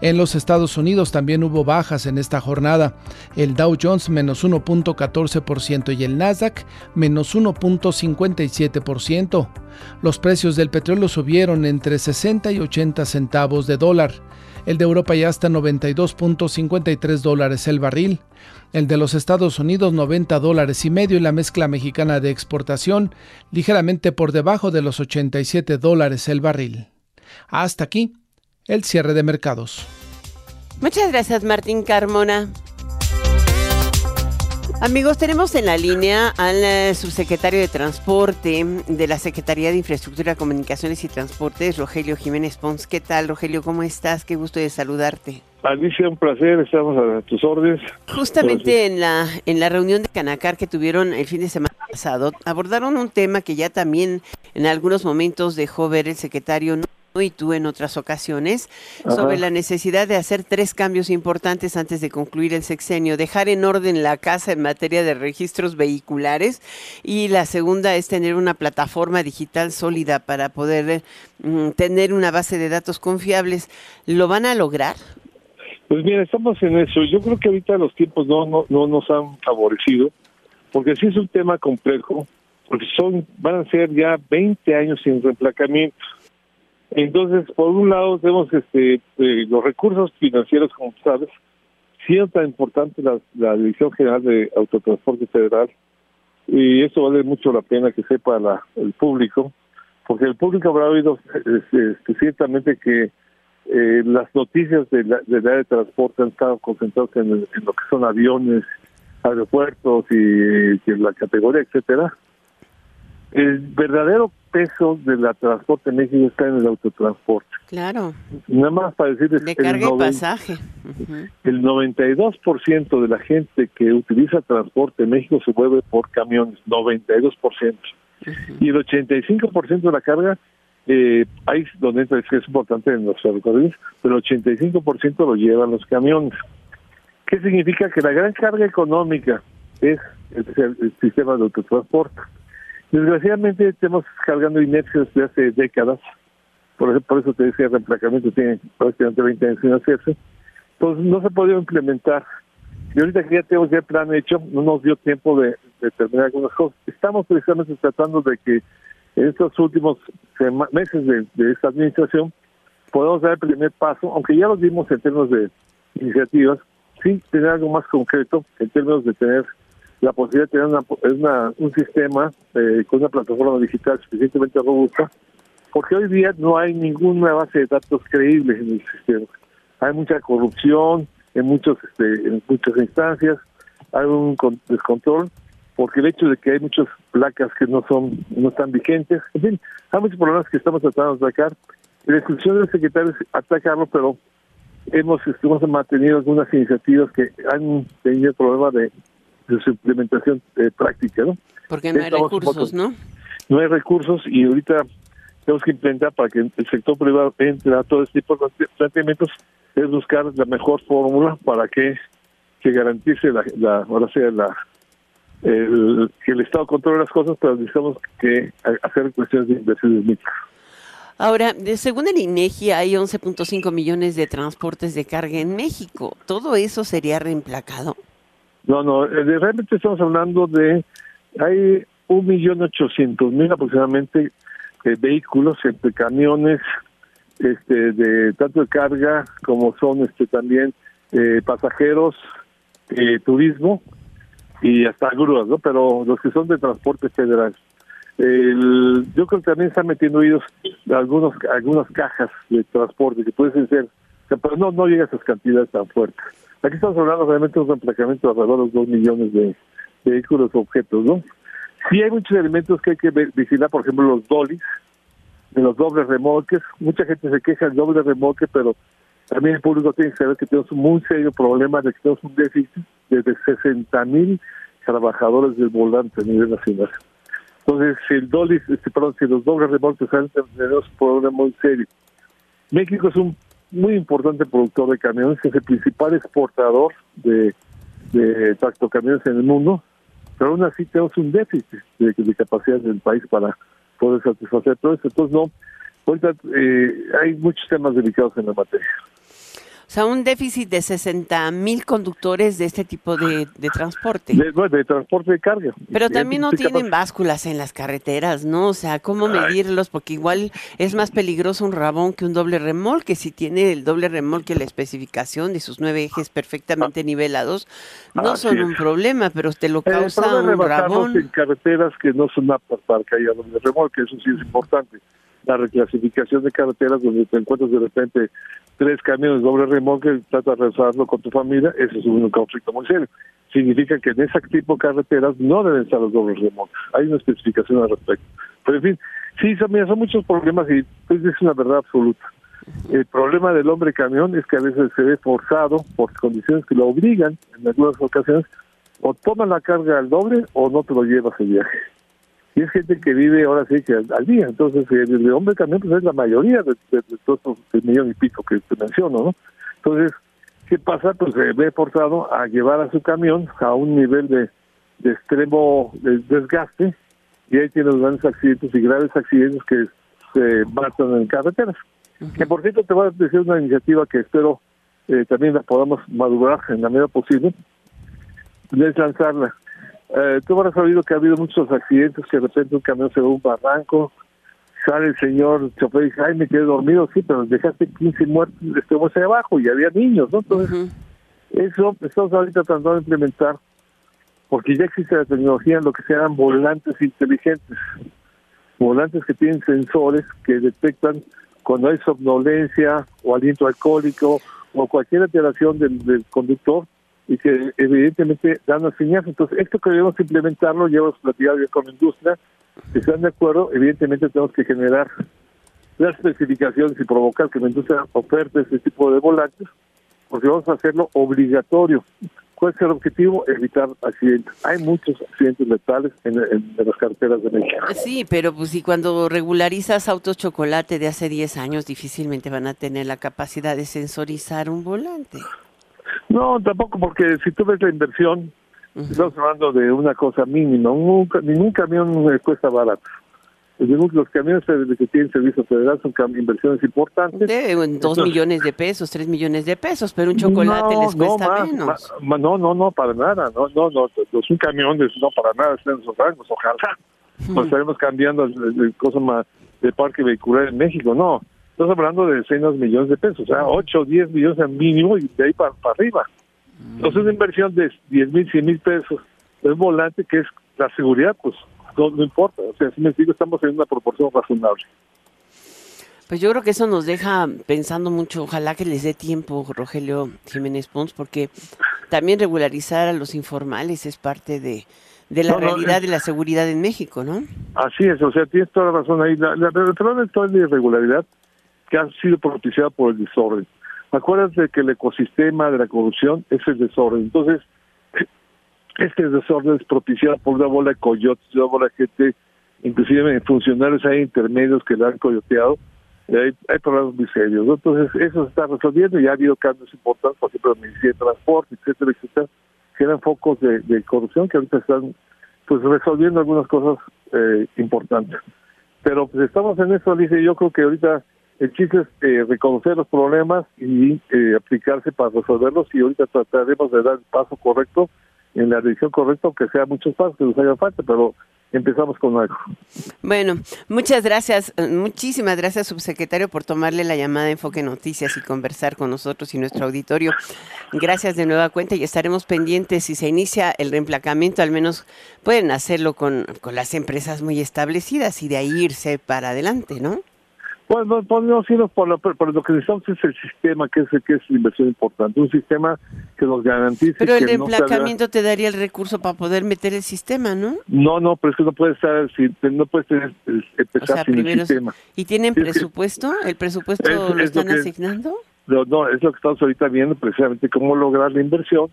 En los Estados Unidos también hubo bajas en esta jornada. El Dow Jones menos 1.14% y el Nasdaq menos 1.57%. Los precios del petróleo subieron entre 60 y 80 centavos de dólar. El de Europa ya está 92.53 dólares el barril. El de los Estados Unidos 90 dólares y medio y la mezcla mexicana de exportación ligeramente por debajo de los 87 dólares el barril. Hasta aquí el cierre de mercados. Muchas gracias Martín Carmona. Amigos, tenemos en la línea al eh, subsecretario de Transporte de la Secretaría de Infraestructura, Comunicaciones y Transportes, Rogelio Jiménez Pons. ¿Qué tal, Rogelio? ¿Cómo estás? Qué gusto de saludarte. Alicia, un placer, estamos a tus órdenes. Justamente en la, en la reunión de Canacar que tuvieron el fin de semana pasado, abordaron un tema que ya también en algunos momentos dejó ver el secretario y tú en otras ocasiones, sobre la necesidad de hacer tres cambios importantes antes de concluir el sexenio. Dejar en orden la casa en materia de registros vehiculares y la segunda es tener una plataforma digital sólida para poder mm, tener una base de datos confiables. ¿Lo van a lograr? Pues mira, estamos en eso. Yo creo que ahorita los tiempos no, no, no nos han favorecido, porque sí es un tema complejo, porque son van a ser ya 20 años sin reemplacamiento entonces, por un lado, tenemos este, eh, los recursos financieros, como sabes, siendo tan importante la, la Dirección General de Autotransporte Federal, y eso vale mucho la pena que sepa la, el público, porque el público habrá oído este, este ciertamente que eh, las noticias de la, de área de transporte han estado concentradas en, lo que son aviones, aeropuertos y la categoría, etcétera. El verdadero peso de la transporte en México está en el autotransporte. Claro. Nada más para decirles de carga y pasaje. El 92% de la gente que utiliza transporte en México se mueve por camiones, 92%. Y el 85% de la carga, eh, ahí donde entra, es que es importante en los ferrocarriles, pero el 85% lo llevan los camiones. ¿Qué significa? Que la gran carga económica es el sistema de autotransporte. Desgraciadamente estamos cargando inercias de hace décadas, por por eso te decía, el reemplacamiento tiene prácticamente 20 años sin hacerse, pues no se ha podido implementar. Y ahorita que ya tenemos ya el plan hecho, no nos dio tiempo de, terminar algunas cosas. Estamos precisamente tratando de que en estos últimos meses de, de esta administración podamos dar el primer paso, aunque ya lo dimos en términos de iniciativas, sí tener algo más concreto en términos de tener la posibilidad de tener una, un sistema eh, con una plataforma digital suficientemente robusta, porque hoy día no hay ninguna base de datos creíble en el sistema. Hay mucha corrupción en muchos este, en muchas instancias, hay un descontrol porque el hecho de que hay muchas placas que no son no están vigentes, en fin, hay muchos problemas que estamos tratando de atacar. La instrucción del secretario es atacarlo, pero hemos, hemos mantenido algunas iniciativas que han tenido problemas de de su implementación eh, práctica, ¿no? Porque no hay recursos, ¿no? No hay recursos y ahorita tenemos que implementar para que el sector privado entre a todo este tipo de planteamientos es buscar la mejor fórmula para que se garantice la, la ahora sea la el, que el Estado controle las cosas, pero necesitamos que hacer cuestiones de inversiones mixtas. Ahora, según el INEGI, hay 11.5 millones de transportes de carga en México. ¿Todo eso sería reemplacado? No, no, eh, realmente estamos hablando de, hay un millón ochocientos mil aproximadamente de vehículos entre camiones, este, de tanto de carga como son este también eh, pasajeros, eh, turismo y hasta grúas, ¿no? Pero los que son de transporte federal. El, yo creo que también están metiendo oídos algunos algunas cajas de transporte que pueden ser, pero no no llega a esas cantidades tan fuertes. Aquí estamos hablando realmente de un reemplazamiento de alrededor de dos millones de, vehículos objetos, ¿no? Sí hay muchos elementos que hay que vigilar, por ejemplo, los dolis, de los dobles remolques. Mucha gente se queja del doble remolque, pero también el público tiene que saber que tenemos un muy serio problema de que tenemos un déficit de 60 mil trabajadores del volante a nivel nacional. Entonces, si el dolis, este, perdón, si los dobles remolques salen, tenemos un problema muy serio. México es un muy importante productor de camiones, es el principal exportador de, de tractocamiones en el mundo, pero aún así tenemos un déficit de, de capacidad del país para poder satisfacer todo eso. Entonces, no, ahorita eh, hay muchos temas delicados en la materia. O sea, un déficit de 60 mil conductores de este tipo de, transporte. De, transporte de carga. Pero también no tienen básculas en las carreteras, ¿no? O sea, ¿cómo medirlos? Porque igual es más peligroso un rabón que un doble remolque. Si tiene el doble remolque la especificación de sus nueve ejes perfectamente ah. nivelados, no son un problema, pero te lo causa un rabón. en carreteras que no son aptas para que haya doble remolque, eso sí es importante la reclasificación de carreteras donde te encuentras de repente tres camiones doble remolque y tratas de resolverlo con tu familia, eso es un conflicto muy serio. Significa que en ese tipo de carreteras no deben estar los dobles remolques. Hay una especificación al respecto. Pero en fin, sí, son, son muchos problemas y pues, es una verdad absoluta. El problema del hombre camión es que a veces se ve forzado por condiciones que lo obligan en algunas ocasiones o toma la carga al doble o no te lo llevas el viaje y es gente que vive ahora sí que al, día. Entonces, el hombre también pues, es la mayoría de, todos estos millón y pico que te menciono, ¿no? Entonces, ¿qué pasa? Pues se ve forzado a llevar a su camión a un nivel de, extremo desgaste y ahí tiene los grandes accidentes y graves accidentes que se matan en carreteras. Que por cierto te voy a decir una iniciativa que espero eh, también la podamos madurar en la medida posible, es lanzarla eh, tú habrás sabido que ha habido muchos accidentes que de repente un camión se va a un barranco, sale el señor chofer y dice, ay, me quedé dormido, sí, pero dejaste 15 muertos, estuvimos ahí abajo y había niños, ¿no? Entonces, eso estamos ahorita tratando de implementar, porque ya existe la tecnología en lo que se llaman volantes inteligentes, volantes que tienen sensores que detectan cuando hay somnolencia o aliento alcohólico o cualquier alteración del conductor y que evidentemente dan las señales. Entonces, esto que debemos implementarlo, llevamos platicado ya con la industria, si están de acuerdo, evidentemente tenemos que generar las especificaciones y provocar que la industria oferte este tipo de volantes, porque vamos a hacerlo obligatorio. ¿Cuál es el objetivo? Evitar accidentes. Hay muchos accidentes letales en, las carreteras de México. Sí, pero pues si cuando regularizas autos chocolate de hace 10 años, difícilmente van a tener la capacidad de sensorizar un volante. No, tampoco, porque si tú ves la inversión, estamos hablando de una cosa mínima. ningún camión cuesta barato. Los camiones que tienen servicio federal son inversiones importantes. De dos millones de pesos, tres millones de pesos, pero un chocolate les cuesta menos. no, no, no, para nada. No, no, no. un camiones no para nada están en esos rangos, ojalá. Nos estaremos cambiando el, cosa de parque vehicular en México. No, Estamos hablando de decenas de millones de pesos, o sea, 8 o 10 millones al mínimo y de ahí para, arriba. Entonces, una inversión de 10 mil, 100 mil pesos es volante que es la seguridad, pues no, importa. O sea, si me digo, estamos en una proporción razonable. Pues yo creo que eso nos deja pensando mucho. Ojalá que les dé tiempo, Rogelio Jiménez Pons, porque también regularizar a los informales es parte de, de la realidad de la seguridad en México, ¿no? Así es, o sea, tienes toda la razón ahí. La, la, la, toda la irregularidad que ha sido propiciada por el desorden. Acuérdate que el ecosistema de la corrupción es el desorden. Entonces, este desorden es propiciado por una bola de coyotes, una bola de gente, inclusive funcionarios hay intermedios que le han coyoteado, y hay, hay problemas muy serios. Entonces, eso se está resolviendo y ha habido cambios importantes, por ejemplo, el Ministerio de Transporte, etcétera, etcétera, que eran focos de, corrupción que ahorita están pues resolviendo algunas cosas eh, importantes. Pero pues estamos en eso, dice yo creo que ahorita el chiste es eh, reconocer los problemas y eh, aplicarse para resolverlos y ahorita trataremos de dar el paso correcto en la dirección correcta, aunque sea muchos pasos que nos hagan falta, pero empezamos con algo. Bueno, muchas gracias, muchísimas gracias, subsecretario, por tomarle la llamada de Enfoque Noticias y conversar con nosotros y nuestro auditorio. Gracias de nueva cuenta y estaremos pendientes. Si se inicia el reemplacamiento, al menos pueden hacerlo con, con las empresas muy establecidas y de ahí irse para adelante, ¿no? Bueno, podemos irnos por lo, por lo que necesitamos es el sistema, que es, que es inversión importante, un sistema que nos garantice. Pero el emplacamiento te daría el recurso para poder meter el sistema, ¿no? No, no, pero es que no puede estar, no puede tener, empezar sin el sistema. ¿Y tienen presupuesto? ¿El presupuesto lo están asignando? No, no, es lo que estamos ahorita viendo, precisamente cómo lograr la inversión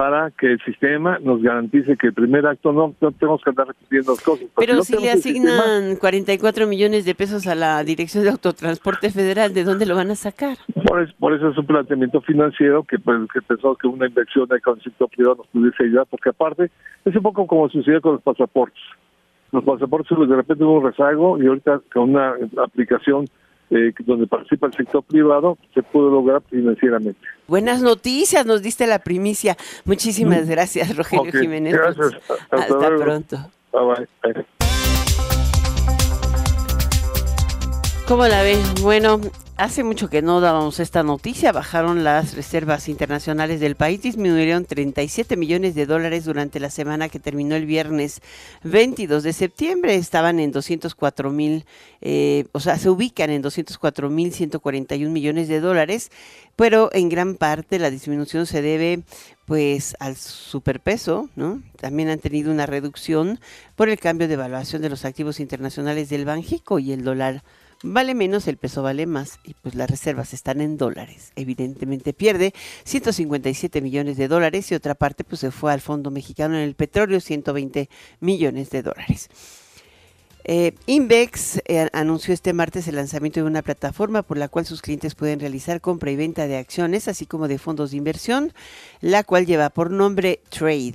para que el sistema nos garantice que el primer acto no, no tenemos que andar repitiendo cosas. Pero si, le asignan 44 millones de pesos a la Dirección de Autotransporte Federal, ¿de dónde lo van a sacar? Por, eso es un planteamiento financiero que, pues, que pensamos que una inversión de con el sector privado nos pudiese ayudar, porque aparte es un poco como sucede con los pasaportes. Los pasaportes de repente hubo un rezago y ahorita con una aplicación eh, donde participa el sector privado, se puede lograr financieramente. Buenas noticias, nos diste la primicia. Muchísimas mm. gracias, Rogelio Jiménez. Gracias. Hasta, pronto. Bye bye. ¿Cómo la ve? Bueno, hace mucho que no dábamos esta noticia. Bajaron las reservas internacionales del país, disminuyeron 37 millones de dólares durante la semana que terminó el viernes 22 de septiembre. Estaban en 204 mil, eh, o sea, se ubican en 204 mil 141 millones de dólares, pero en gran parte la disminución se debe pues al superpeso, ¿no? También han tenido una reducción por el cambio de evaluación de los activos internacionales del Banjico y el dólar vale menos, el peso vale más y pues las reservas están en dólares. Evidentemente pierde 157 millones de dólares y otra parte pues se fue al Fondo Mexicano en el Petróleo 120 millones de dólares. Eh, Invex eh, anunció este martes el lanzamiento de una plataforma por la cual sus clientes pueden realizar compra y venta de acciones, así como de fondos de inversión, la cual lleva por nombre Trade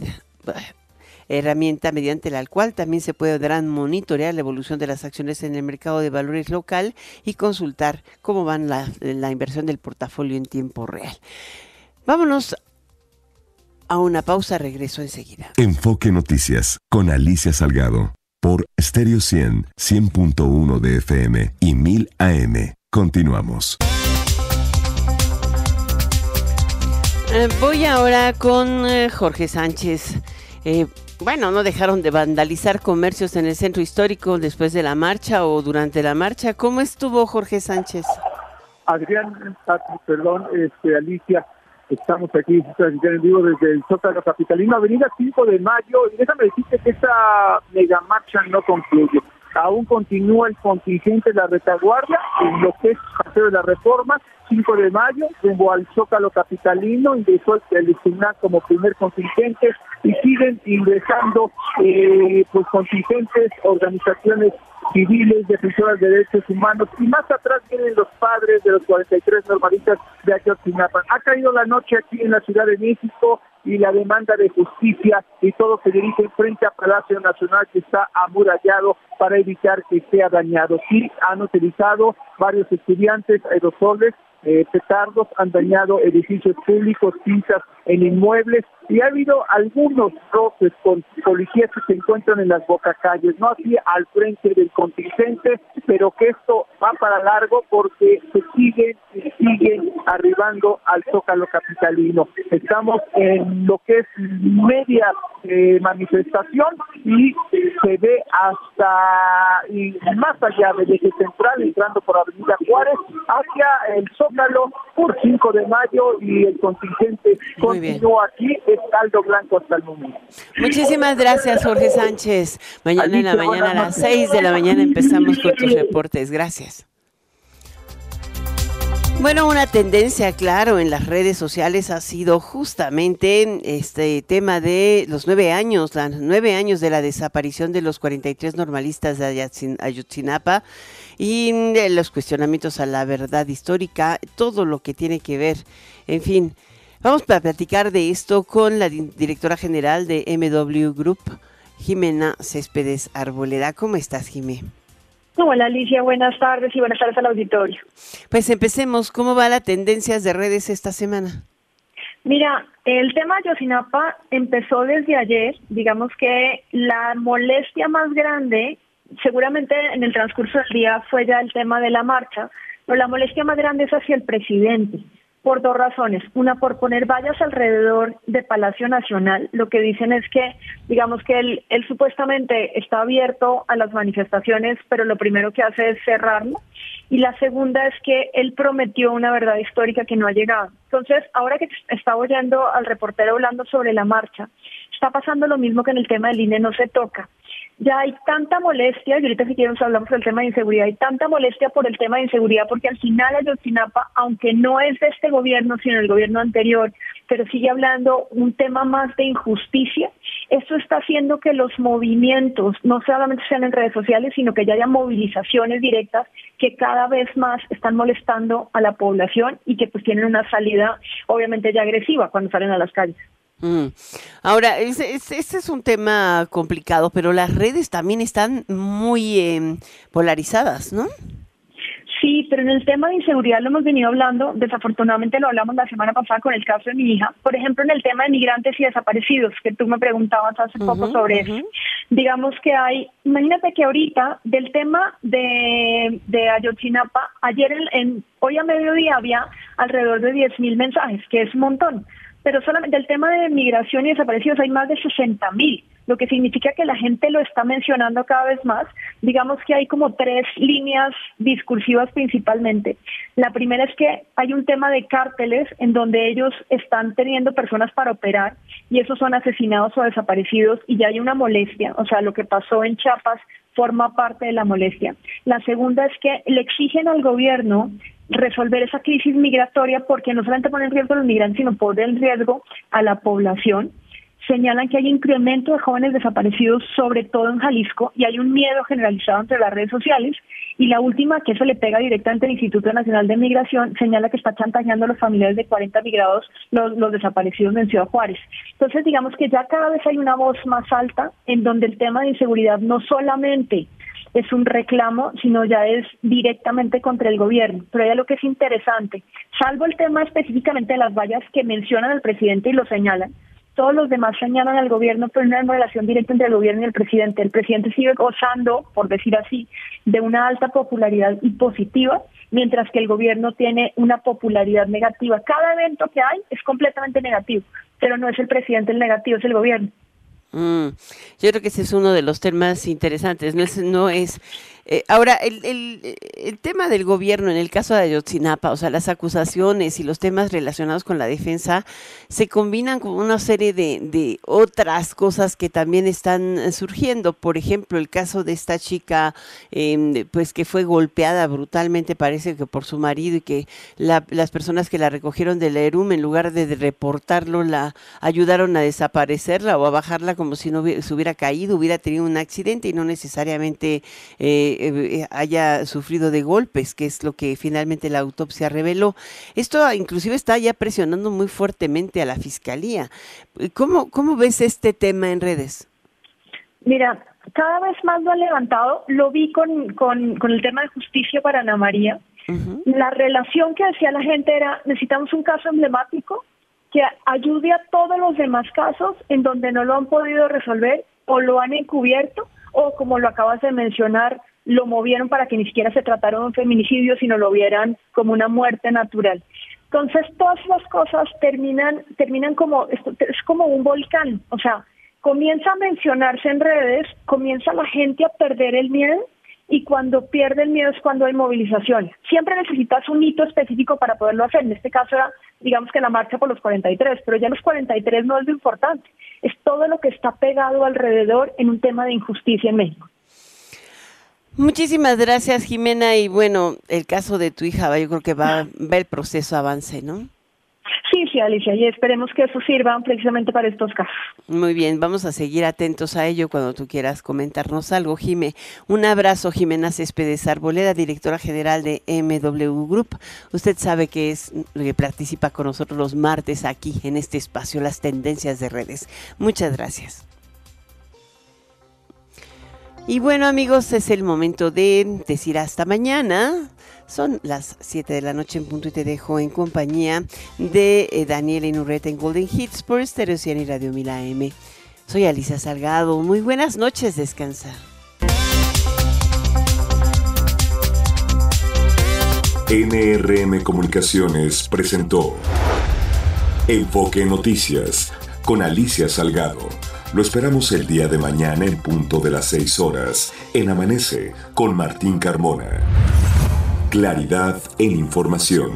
herramienta mediante la cual también se podrán monitorear la evolución de las acciones en el mercado de valores local y consultar cómo van la, la inversión del portafolio en tiempo real. Vámonos a una pausa, regreso enseguida. Enfoque Noticias con Alicia Salgado por Stereo 100, 100.1 de FM y 1000 AM. Continuamos. Eh, voy ahora con eh, Jorge Sánchez. Eh, bueno, no dejaron de vandalizar comercios en el centro histórico después de la marcha o durante la marcha. ¿Cómo estuvo Jorge Sánchez? Adrián, perdón, este, Alicia, estamos aquí en vivo desde el Zócalo Capitalino, Avenida 5 de Mayo, y déjame decirte que esta mega marcha no concluye. Aún continúa el contingente de la retaguardia en lo que es Paseo de la Reforma, 5 de mayo, rumbo al Zócalo Capitalino, ingresó el SUNAT como primer contingente y siguen ingresando eh, pues contingentes, organizaciones civiles, defensoras de derechos humanos y más atrás vienen los padres de los 43 normalistas de Ayotzinapa. Ha caído la noche aquí en la Ciudad de México y la demanda de justicia y todo se dirige frente a Palacio Nacional que está amurallado para evitar que sea dañado. Sí, han utilizado varios estudiantes aerosoles eh, petardos han dañado edificios públicos, pinzas en inmuebles y ha habido algunos roces con policías que se encuentran en las bocacalles, no así al frente del contingente, pero que esto va para largo porque se siguen y siguen arribando al Zócalo Capitalino. Estamos en lo que es media eh, manifestación y se ve hasta y más allá del eje central, entrando por Avenida Juárez, hacia el Zócalo por 5 de mayo y el contingente continúa aquí saldo blanco hasta el momento. Muchísimas gracias, Jorge Sánchez. Mañana en la mañana a las 6 de la mañana empezamos con tus reportes. Gracias. Bueno, una tendencia, claro, en las redes sociales ha sido justamente este tema de los nueve años, los nueve años de la desaparición de los 43 normalistas de Ayotzinapa y de los cuestionamientos a la verdad histórica, todo lo que tiene que ver, en fin, Vamos a platicar de esto con la directora general de MW Group, Jimena Céspedes Arboleda. ¿Cómo estás, Jimé? Hola Alicia, buenas tardes y buenas tardes al auditorio. Pues empecemos, ¿cómo va la tendencias de redes esta semana? Mira, el tema de Yosinapa empezó desde ayer, digamos que la molestia más grande, seguramente en el transcurso del día fue ya el tema de la marcha, pero la molestia más grande es hacia el presidente por dos razones. Una, por poner vallas alrededor de Palacio Nacional. Lo que dicen es que, digamos que él, él supuestamente está abierto a las manifestaciones, pero lo primero que hace es cerrarlo. Y la segunda es que él prometió una verdad histórica que no ha llegado. Entonces, ahora que está oyendo al reportero hablando sobre la marcha, está pasando lo mismo que en el tema del INE no se toca ya hay tanta molestia, y ahorita si quieren hablamos del tema de inseguridad, hay tanta molestia por el tema de inseguridad porque al final Ayotzinapa, aunque no es de este gobierno, sino del gobierno anterior, pero sigue hablando un tema más de injusticia, esto está haciendo que los movimientos no solamente sean en redes sociales, sino que ya haya movilizaciones directas que cada vez más están molestando a la población y que pues tienen una salida obviamente ya agresiva cuando salen a las calles. Mm. Ahora, este es un tema complicado, pero las redes también están muy em, polarizadas, ¿no? Sí, pero en el tema de inseguridad lo hemos venido hablando, desafortunadamente lo hablamos la semana pasada con el caso de mi hija, por ejemplo en el tema de migrantes y desaparecidos, que tú me preguntabas hace poco sobre eso. Digamos que hay, imagínate que ahorita del tema de, de Ayotzinapa, ayer en, en hoy a mediodía había alrededor de 10 mil mensajes, que es un montón, pero solamente del tema de migración y desaparecidos hay más de 60 mil lo que significa que la gente lo está mencionando cada vez más. Digamos que hay como tres líneas discursivas principalmente. La primera es que hay un tema de cárteles en donde ellos están teniendo personas para operar y esos son asesinados o desaparecidos y ya hay una molestia. O sea, lo que pasó en Chiapas forma parte de la molestia. La segunda es que le exigen al gobierno resolver esa crisis migratoria porque no solamente pone en riesgo a los migrantes, sino pone en riesgo a la población señalan que hay incremento de jóvenes desaparecidos, sobre todo en Jalisco, y hay un miedo generalizado entre las redes sociales. Y la última, que eso le pega directamente al Instituto Nacional de Migración, señala que está chantajeando a los familiares de 40 migrados, los, los desaparecidos en Ciudad Juárez. Entonces, digamos que ya cada vez hay una voz más alta en donde el tema de inseguridad no solamente es un reclamo, sino ya es directamente contra el gobierno. Pero ya lo que es interesante, salvo el tema específicamente de las vallas que mencionan el presidente y lo señalan, todos los demás señalan al gobierno, pero no hay relación directa entre el gobierno y el presidente. El presidente sigue gozando, por decir así, de una alta popularidad y positiva, mientras que el gobierno tiene una popularidad negativa. Cada evento que hay es completamente negativo, pero no es el presidente el negativo, es el gobierno. Mm, yo creo que ese es uno de los temas interesantes. No es, no es eh, ahora, el, el, tema del gobierno en el caso de Ayotzinapa, o sea, las acusaciones y los temas relacionados con la defensa se combinan con una serie de, de otras cosas que también están surgiendo. Por ejemplo, el caso de esta chica, eh, pues que fue golpeada brutalmente, parece que por su marido, y que la, las personas que la recogieron del ERUM, en lugar de reportarlo, la ayudaron a desaparecerla o a bajarla como si no hubiera, se hubiera caído, hubiera tenido un accidente y no necesariamente... Eh, eh, eh, haya sufrido de golpes, que es lo que finalmente la autopsia reveló. Esto inclusive está ya presionando muy fuertemente a la fiscalía. ¿Cómo, cómo ves este tema en redes? Mira, cada vez más lo han levantado. Lo vi con, con, con el tema de justicia para Ana María. La relación que hacía la gente era, necesitamos un caso emblemático que ayude a todos los demás casos en donde no lo han podido resolver o lo han encubierto o como lo acabas de mencionar, lo movieron para que ni siquiera se tratara de un feminicidio, sino lo vieran como una muerte natural. Entonces, todas las cosas terminan, terminan como, es como un volcán, o sea, comienza a mencionarse en redes, comienza la gente a perder el miedo y cuando pierde el miedo es cuando hay movilización. Siempre necesitas un hito específico para poderlo hacer. En este caso era, digamos que la marcha por los 43, pero ya los 43 no es lo importante, es todo lo que está pegado alrededor en un tema de injusticia en México. Muchísimas gracias, Jimena. Y bueno, el caso de tu hija, yo creo que va, va el proceso avance, ¿no? Sí, sí, Alicia, y esperemos que eso sirva precisamente para estos casos. Muy bien, vamos a seguir atentos a ello cuando tú quieras comentarnos algo, Jime. Un abrazo, Jimena Céspedes Arboleda, directora general de MW Group. Usted sabe que es que participa con nosotros los martes aquí en este espacio, las tendencias de redes. Muchas gracias. Y bueno amigos, es el momento de decir hasta mañana. Son las 7 de la noche en punto y te dejo en compañía de eh, Daniel Inurreta en Golden Hits por Stereo y Radio Mila M. Soy Alicia Salgado. Muy buenas noches, descansa. NRM Comunicaciones presentó Enfoque Noticias con Alicia Salgado lo esperamos el día de mañana en punto de las 6 horas en Amanece con Martín Carmona. Claridad en información.